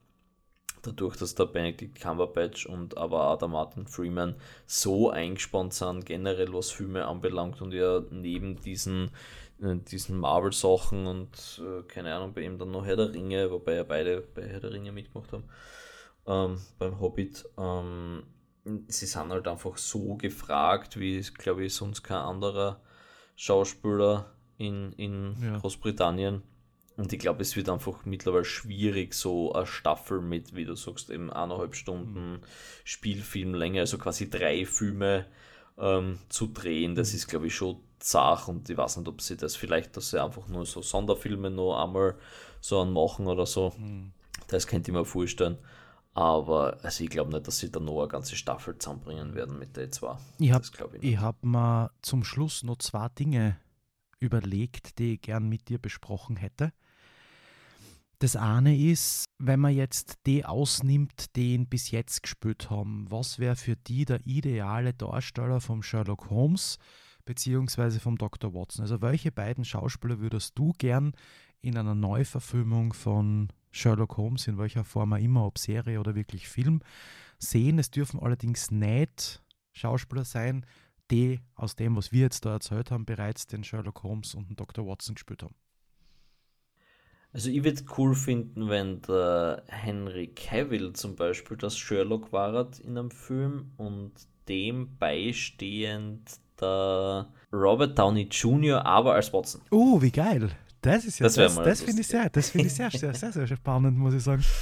dadurch, dass der Benedict Cumberbatch und aber auch der Martin Freeman so eingespannt sind, generell was Filme anbelangt und ja neben diesen, äh, diesen Marvel-Sachen und äh, keine Ahnung, bei ihm dann noch Herr der Ringe, wobei ja beide bei Herr der Ringe mitgemacht haben, ähm, beim Hobbit. Ähm, sie sind halt einfach so gefragt, wie, glaube ich, sonst kein anderer Schauspieler in, in ja. Großbritannien. Und ich glaube, es wird einfach mittlerweile schwierig, so eine Staffel mit, wie du sagst, eben eineinhalb Stunden mhm. Spielfilmlänge, also quasi drei Filme ähm, zu drehen. Das ist, glaube ich, schon zart und ich weiß nicht, ob sie das vielleicht, dass sie einfach nur so Sonderfilme noch einmal so anmachen oder so. Mhm. Das könnte ich mir vorstellen. Aber also ich glaube nicht, dass sie da noch eine ganze Staffel zusammenbringen werden mit der zwei. Ich habe hab mir zum Schluss noch zwei Dinge überlegt, die ich gern mit dir besprochen hätte. Das eine ist, wenn man jetzt die ausnimmt, den bis jetzt gespielt haben, was wäre für die der ideale Darsteller vom Sherlock Holmes beziehungsweise vom Dr. Watson? Also welche beiden Schauspieler würdest du gern in einer Neuverfilmung von Sherlock Holmes, in welcher Form auch immer, ob Serie oder wirklich Film, sehen? Es dürfen allerdings nicht Schauspieler sein, die aus dem, was wir jetzt da erzählt haben, bereits den Sherlock Holmes und den Dr. Watson gespielt haben. Also ich würde cool finden, wenn der Henry Cavill zum Beispiel das Sherlock war in einem Film und dem beistehend der Robert Downey Jr., aber als Watson. Oh, wie geil. Das ist ja das, das, das finde ich sehr, das finde ich sehr, sehr, sehr, sehr spannend, muss ich sagen.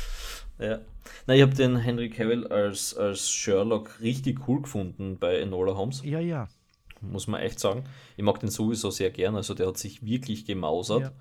Ja. Na, ich habe den Henry Cavill als, als Sherlock richtig cool gefunden bei Enola Holmes. Ja, ja. Muss man echt sagen. Ich mag den sowieso sehr gern. Also der hat sich wirklich gemausert. Ja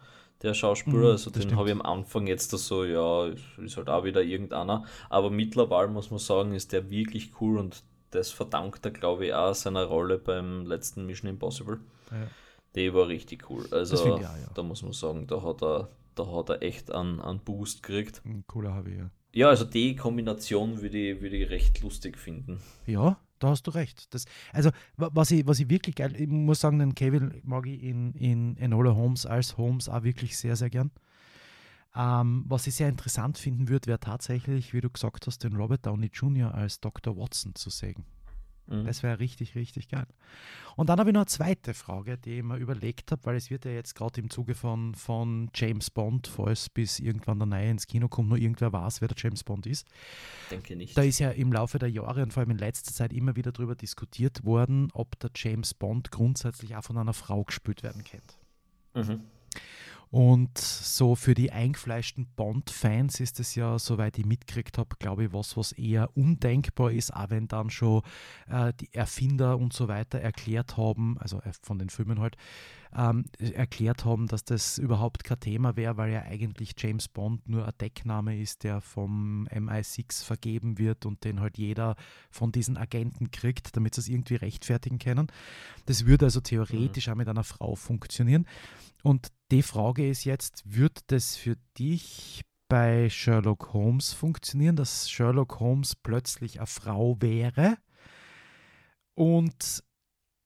der Schauspieler. Mhm, also den habe ich am Anfang jetzt so, ja, ist halt auch wieder irgendeiner. Aber mittlerweile muss man sagen, ist der wirklich cool und das verdankt er, glaube ich, auch seiner Rolle beim letzten Mission Impossible. Ja. Die war richtig cool. Also auch, ja. da muss man sagen, da hat er, da hat er echt einen, einen Boost gekriegt. Cooler habe ich, ja. Ja, also die Kombination würde ich, würde ich recht lustig finden. Ja, da hast du recht. Das, also, was ich, was ich wirklich geil, ich muss sagen, den Kevin mag ich in, in Enola Holmes als Holmes auch wirklich sehr, sehr gern. Ähm, was ich sehr interessant finden würde, wäre tatsächlich, wie du gesagt hast, den Robert Downey Jr. als Dr. Watson zu sehen. Mhm. Das wäre richtig, richtig geil. Und dann habe ich noch eine zweite Frage, die ich mir überlegt habe, weil es wird ja jetzt gerade im Zuge von, von James Bond, falls bis irgendwann der Neue ins Kino kommt, nur irgendwer weiß, wer der James Bond ist. Denke nicht. Da ist ja im Laufe der Jahre und vor allem in letzter Zeit immer wieder darüber diskutiert worden, ob der James Bond grundsätzlich auch von einer Frau gespielt werden könnte. Mhm. Und so für die eingefleischten Bond-Fans ist es ja, soweit ich mitgekriegt habe, glaube ich, was, was eher undenkbar ist, auch wenn dann schon äh, die Erfinder und so weiter erklärt haben, also äh, von den Filmen halt, ähm, erklärt haben, dass das überhaupt kein Thema wäre, weil ja eigentlich James Bond nur ein Deckname ist, der vom MI6 vergeben wird und den halt jeder von diesen Agenten kriegt, damit sie es irgendwie rechtfertigen können. Das würde also theoretisch mhm. auch mit einer Frau funktionieren. Und die Frage ist jetzt, wird das für dich bei Sherlock Holmes funktionieren, dass Sherlock Holmes plötzlich eine Frau wäre? Und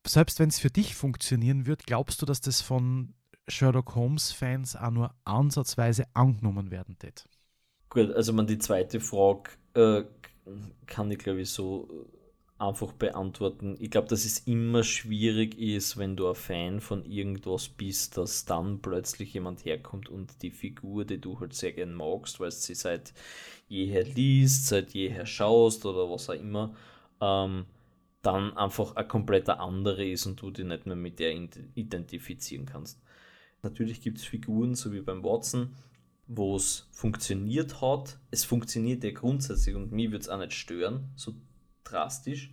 selbst wenn es für dich funktionieren wird, glaubst du, dass das von Sherlock Holmes-Fans auch nur ansatzweise angenommen werden wird? Gut, also man die zweite Frage äh, kann ich glaube ich so einfach beantworten. Ich glaube, dass es immer schwierig ist, wenn du ein Fan von irgendwas bist, dass dann plötzlich jemand herkommt und die Figur, die du halt sehr gern magst, weil sie seit jeher liest, seit jeher schaust oder was auch immer, ähm, dann einfach ein kompletter andere ist und du dich nicht mehr mit der identifizieren kannst. Natürlich gibt es Figuren, so wie beim Watson, wo es funktioniert hat. Es funktioniert ja grundsätzlich und mich würde es auch nicht stören, so drastisch.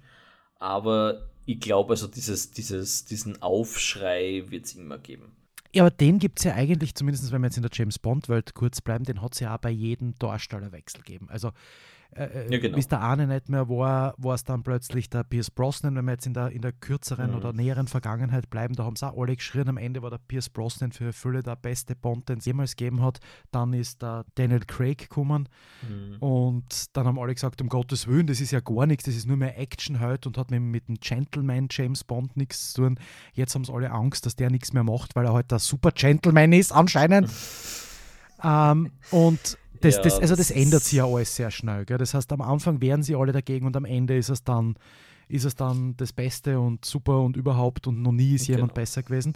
Aber ich glaube, also dieses, dieses, diesen Aufschrei wird es immer geben. Ja, aber den gibt es ja eigentlich, zumindest wenn wir jetzt in der James Bond-Welt kurz bleiben, den hat es ja auch bei jedem Darstellerwechsel gegeben. Also äh, äh, ja, genau. bis der eine nicht mehr war, war es dann plötzlich der Pierce Brosnan, wenn wir jetzt in der, in der kürzeren mhm. oder näheren Vergangenheit bleiben, da haben sie auch alle geschrien, am Ende war der Pierce Brosnan für Fülle der beste Bond, den es jemals gegeben hat. Dann ist der Daniel Craig gekommen mhm. und dann haben alle gesagt, um Gottes Willen, das ist ja gar nichts, das ist nur mehr Action heute und hat mit, mit dem Gentleman James Bond nichts zu tun. Jetzt haben sie alle Angst, dass der nichts mehr macht, weil er halt der super Gentleman ist, anscheinend. ähm, und das, ja, das, also das, das ändert sich ja alles sehr schnell. Gell? Das heißt, am Anfang wären sie alle dagegen und am Ende ist es dann, ist es dann das Beste und super und überhaupt und noch nie ist genau. jemand besser gewesen.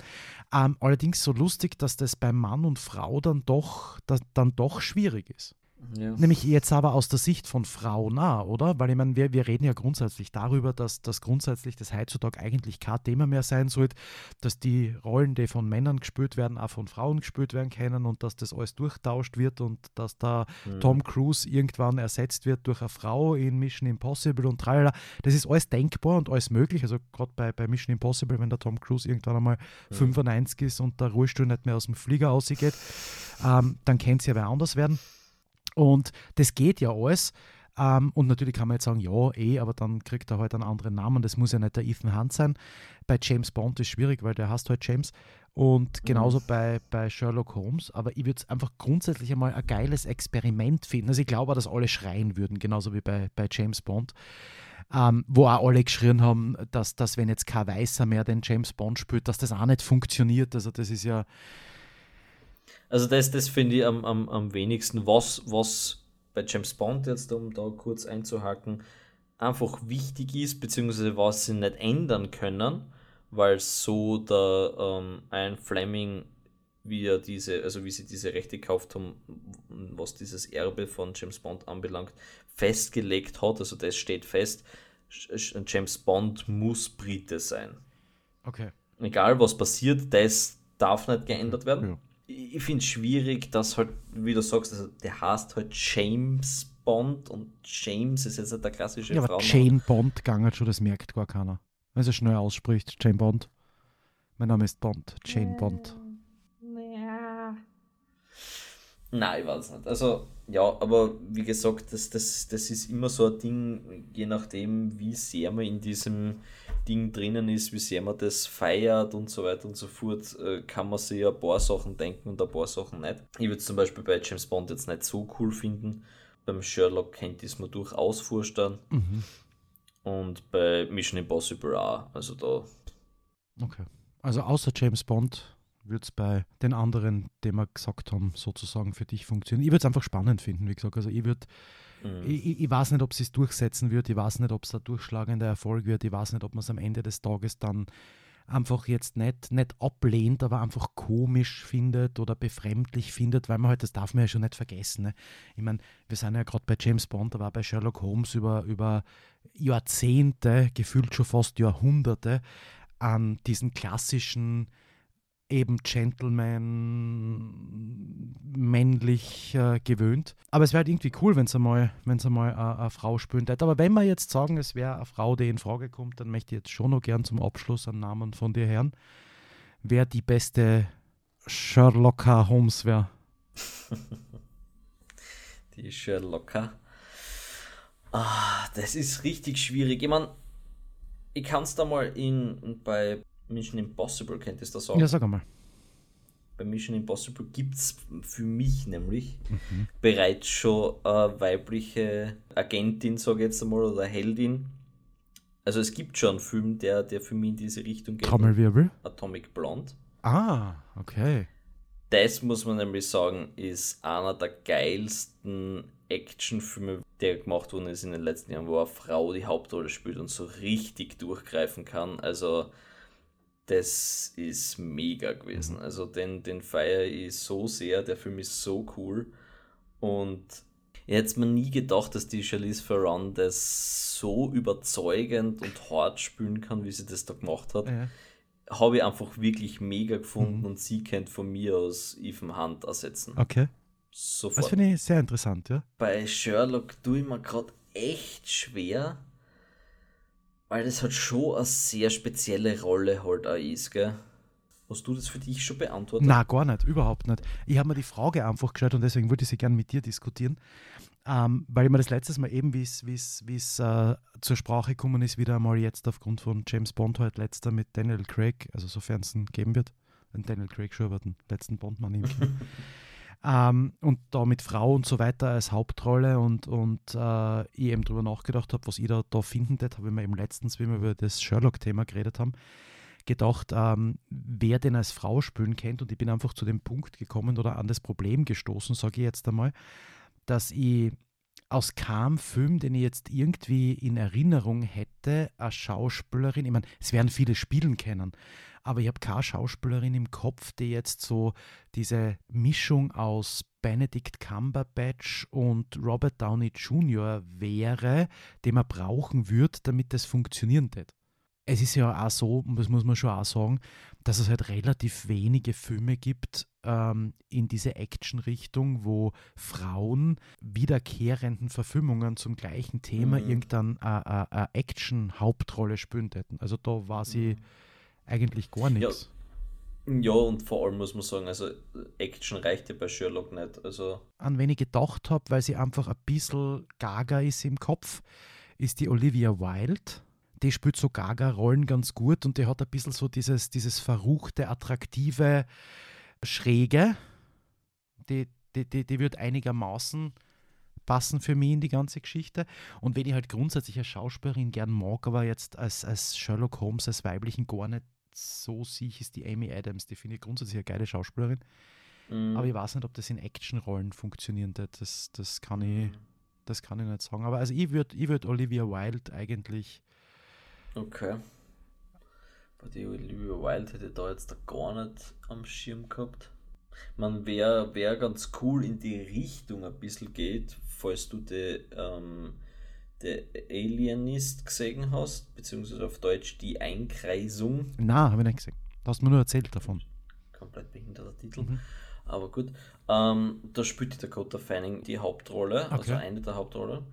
Ähm, allerdings so lustig, dass das bei Mann und Frau dann doch, dann doch schwierig ist. Ja. Nämlich jetzt aber aus der Sicht von Frauen oder? Weil ich meine, wir, wir reden ja grundsätzlich darüber, dass das grundsätzlich das heutzutage eigentlich kein Thema mehr sein sollte, dass die Rollen, die von Männern gespielt werden, auch von Frauen gespielt werden können und dass das alles durchtauscht wird und dass da mhm. Tom Cruise irgendwann ersetzt wird durch eine Frau in Mission Impossible und tralala. Das ist alles denkbar und alles möglich. Also gerade bei, bei Mission Impossible, wenn der Tom Cruise irgendwann einmal mhm. 95 ist und der Ruhestuhl nicht mehr aus dem Flieger ausgeht, ähm, dann kann es ja wer anders werden. Und das geht ja alles. Ähm, und natürlich kann man jetzt sagen, ja, eh, aber dann kriegt er halt einen anderen Namen. Das muss ja nicht der Ethan Hunt sein. Bei James Bond ist es schwierig, weil der heißt halt James. Und mhm. genauso mhm. bei, bei Sherlock Holmes. Aber ich würde es einfach grundsätzlich einmal ein geiles Experiment finden. Also ich glaube dass alle schreien würden, genauso wie bei, bei James Bond. Ähm, wo auch alle geschrien haben, dass, dass wenn jetzt kein Weißer mehr den James Bond spielt, dass das auch nicht funktioniert. Also das ist ja, also das, das finde ich am, am, am wenigsten, was, was bei James Bond jetzt, um da kurz einzuhaken, einfach wichtig ist, beziehungsweise was sie nicht ändern können, weil so der ähm, Ian Fleming, wie er diese, also wie sie diese Rechte gekauft haben, was dieses Erbe von James Bond anbelangt, festgelegt hat, also das steht fest, James Bond muss Brite sein. Okay. Egal was passiert, das darf nicht geändert werden. Ja ich finde es schwierig, dass halt, wie du sagst, also der heißt halt James Bond und James ist jetzt nicht der klassische Ja, aber Jane Bond gegangen schon, das merkt gar keiner. Wenn es schnell ausspricht, Jane Bond. Mein Name ist Bond, Jane Bond. Nein, ich weiß nicht. Also, ja, aber wie gesagt, das, das, das ist immer so ein Ding, je nachdem, wie sehr man in diesem Ding drinnen ist, wie sehr man das feiert und so weiter und so fort, äh, kann man sich ein paar Sachen denken und ein paar Sachen nicht. Ich würde es zum Beispiel bei James Bond jetzt nicht so cool finden. Beim Sherlock kennt ich es mir durchaus vorstellen. Mhm. Und bei Mission Impossible auch. Also da. Okay. Also außer James Bond würde es bei den anderen, die wir gesagt haben, sozusagen für dich funktionieren. Ich würde es einfach spannend finden, wie gesagt. Also ich würde Mhm. Ich, ich, weiß nicht, ob es durchsetzen wird, ich weiß nicht, ob es ein durchschlagender Erfolg wird, ich weiß nicht, ob man es am Ende des Tages dann einfach jetzt nicht, nicht ablehnt, aber einfach komisch findet oder befremdlich findet, weil man halt, das darf man ja schon nicht vergessen. Ne? Ich meine, wir sind ja gerade bei James Bond, aber auch bei Sherlock Holmes über, über Jahrzehnte, gefühlt schon fast Jahrhunderte, an diesen klassischen eben Gentleman männlich äh, gewöhnt. Aber es wäre halt irgendwie cool, wenn es einmal, wenn's einmal äh, eine Frau spielen hätte. Aber wenn wir jetzt sagen, es wäre eine Frau, die in Frage kommt, dann möchte ich jetzt schon noch gern zum Abschluss einen Namen von dir hören. Wer die beste Sherlocka Holmes wäre. die Sherlocka. Ah, das ist richtig schwierig. Ich meine, ich kann es da mal in, bei Mission Impossible, könntest du das sagen? Ja, sag einmal. Bei Mission Impossible gibt es für mich nämlich mhm. bereits schon eine weibliche Agentin, sage ich jetzt einmal, oder Heldin. Also es gibt schon einen Film, der, der für mich in diese Richtung geht. Trommelwirbel? Atomic Blonde. Ah, okay. Das muss man nämlich sagen, ist einer der geilsten Actionfilme, der gemacht worden ist in den letzten Jahren, wo eine Frau die Hauptrolle spielt und so richtig durchgreifen kann. Also das ist mega gewesen. Mhm. Also den, den feiere ich so sehr, der Film ist so cool. Und ich hätte mir nie gedacht, dass die Charlize Theron das so überzeugend und hart spielen kann, wie sie das da gemacht hat. Ja. Habe ich einfach wirklich mega gefunden mhm. und sie kennt von mir aus Ethan Hunt ersetzen. Okay. Sofort. Das finde ich sehr interessant, ja. Bei Sherlock tue ich mir gerade echt schwer, weil das halt schon eine sehr spezielle Rolle halt auch ist, gell? Hast du das für dich schon beantwortet? Na, gar nicht, überhaupt nicht. Ich habe mir die Frage einfach gestellt und deswegen würde ich sie gerne mit dir diskutieren, ähm, weil ich mir das letztes Mal eben, wie es äh, zur Sprache gekommen ist, wieder einmal jetzt aufgrund von James Bond halt letzter mit Daniel Craig, also sofern es ihn geben wird, ein Daniel Craig schon, aber den letzten Bond-Mann im ähm, und da mit Frau und so weiter als Hauptrolle und, und äh, ich eben drüber nachgedacht habe, was ich da, da finden habe ich mir eben letztens, wie wir über das Sherlock-Thema geredet haben, gedacht, ähm, wer den als Frau spielen kennt und ich bin einfach zu dem Punkt gekommen oder an das Problem gestoßen, sage ich jetzt einmal, dass ich aus keinem Film, den ich jetzt irgendwie in Erinnerung hätte, eine Schauspielerin, ich meine, es werden viele spielen kennen, aber ich habe keine Schauspielerin im Kopf, die jetzt so diese Mischung aus Benedict Cumberbatch und Robert Downey Jr. wäre, die man brauchen würde, damit das funktionieren wird es ist ja auch so, das muss man schon auch sagen, dass es halt relativ wenige Filme gibt ähm, in diese Action-Richtung, wo Frauen wiederkehrenden Verfilmungen zum gleichen Thema mhm. irgendeine äh, äh, Action-Hauptrolle spielen hätten. Also da war sie mhm. eigentlich gar nichts. Ja. ja. und vor allem muss man sagen, also Action reicht ja bei Sherlock nicht. Also An wen ich gedacht habe, weil sie einfach ein bisschen gaga ist im Kopf, ist die Olivia Wilde die spielt so Gaga-Rollen ganz gut und die hat ein bisschen so dieses, dieses verruchte, attraktive, schräge. Die, die, die, die wird einigermaßen passen für mich in die ganze Geschichte. Und wenn ich halt grundsätzlich als Schauspielerin gern mag, aber jetzt als, als Sherlock Holmes, als weiblichen gar nicht so sicher ist die Amy Adams. Die finde ich grundsätzlich eine geile Schauspielerin. Mhm. Aber ich weiß nicht, ob das in Actionrollen funktionieren wird. Das, das, kann ich, mhm. das kann ich nicht sagen. Aber also ich würde ich würd Olivia Wilde eigentlich Okay. Bei die Olivia Wild hätte ich da jetzt gar nicht am Schirm gehabt. Man wäre wär ganz cool in die Richtung ein bisschen geht, falls du die, ähm, der Alienist gesehen hast, beziehungsweise auf Deutsch die Einkreisung. Na, habe ich nicht gesehen. Du hast mir nur erzählt davon. Komplett behinderter Titel. Mhm. Aber gut. Ähm, da spielt die Dakota Fanning die Hauptrolle, also okay. also eine der Hauptrollen.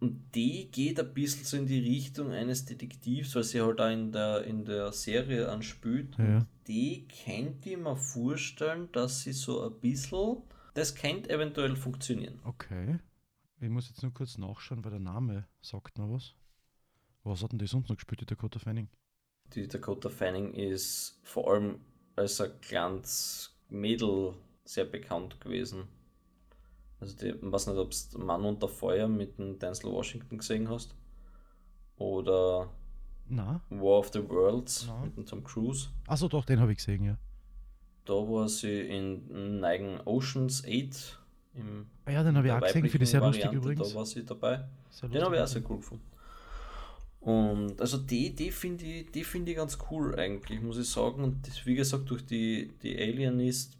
Und die geht ein bisschen so in die Richtung eines Detektivs, weil sie halt auch in der, in der Serie anspült. Ja. Die könnte ich mir vorstellen, dass sie so ein bisschen. Das könnte eventuell funktionieren. Okay. Ich muss jetzt nur kurz nachschauen, weil der Name sagt mir was. Was hat denn die sonst noch gespielt, die Dakota Fanning? Die Dakota Fanning ist vor allem als ein kleines Mädel sehr bekannt gewesen. Also die, ich weiß nicht, ob du Mann unter Feuer mit dem Denzel Washington gesehen hast. Oder Na? War of the Worlds Na. mit dem Tom Cruise. Achso, doch, den habe ich gesehen, ja. Da war sie in Neigen Oceans 8. Im ah ja, den habe ich auch gesehen, finde ich sehr lustig übrigens. Da war sie dabei. den habe ich auch sehr cool gefunden. Und also die, die finde ich, find ich ganz cool eigentlich, muss ich sagen. Und das, wie gesagt, durch die, die Alienist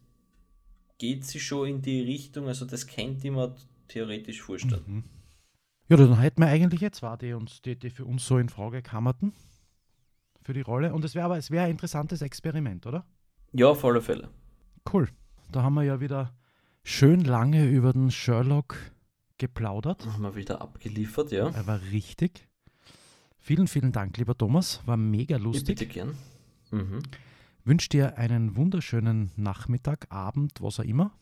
geht sie schon in die Richtung, also das kennt man theoretisch vorstellen. Mhm. Ja, dann hätten wir eigentlich jetzt zwei, die, uns, die, die für uns so in Frage kammerten für die Rolle. Und es wäre aber es wäre ein interessantes Experiment, oder? Ja, auf alle Fälle. Cool. Da haben wir ja wieder schön lange über den Sherlock geplaudert. Haben wir wieder abgeliefert, ja. Er war richtig. Vielen, vielen Dank, lieber Thomas. War mega lustig. Ja, bitte gern. Mhm wünsche dir einen wunderschönen Nachmittag, Abend, was auch immer.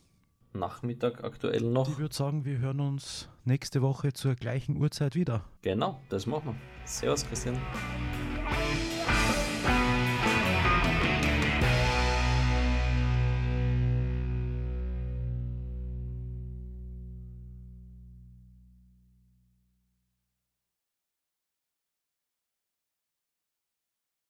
Nachmittag aktuell noch. Ich würde sagen, wir hören uns nächste Woche zur gleichen Uhrzeit wieder. Genau, das machen wir. Servus, Christian.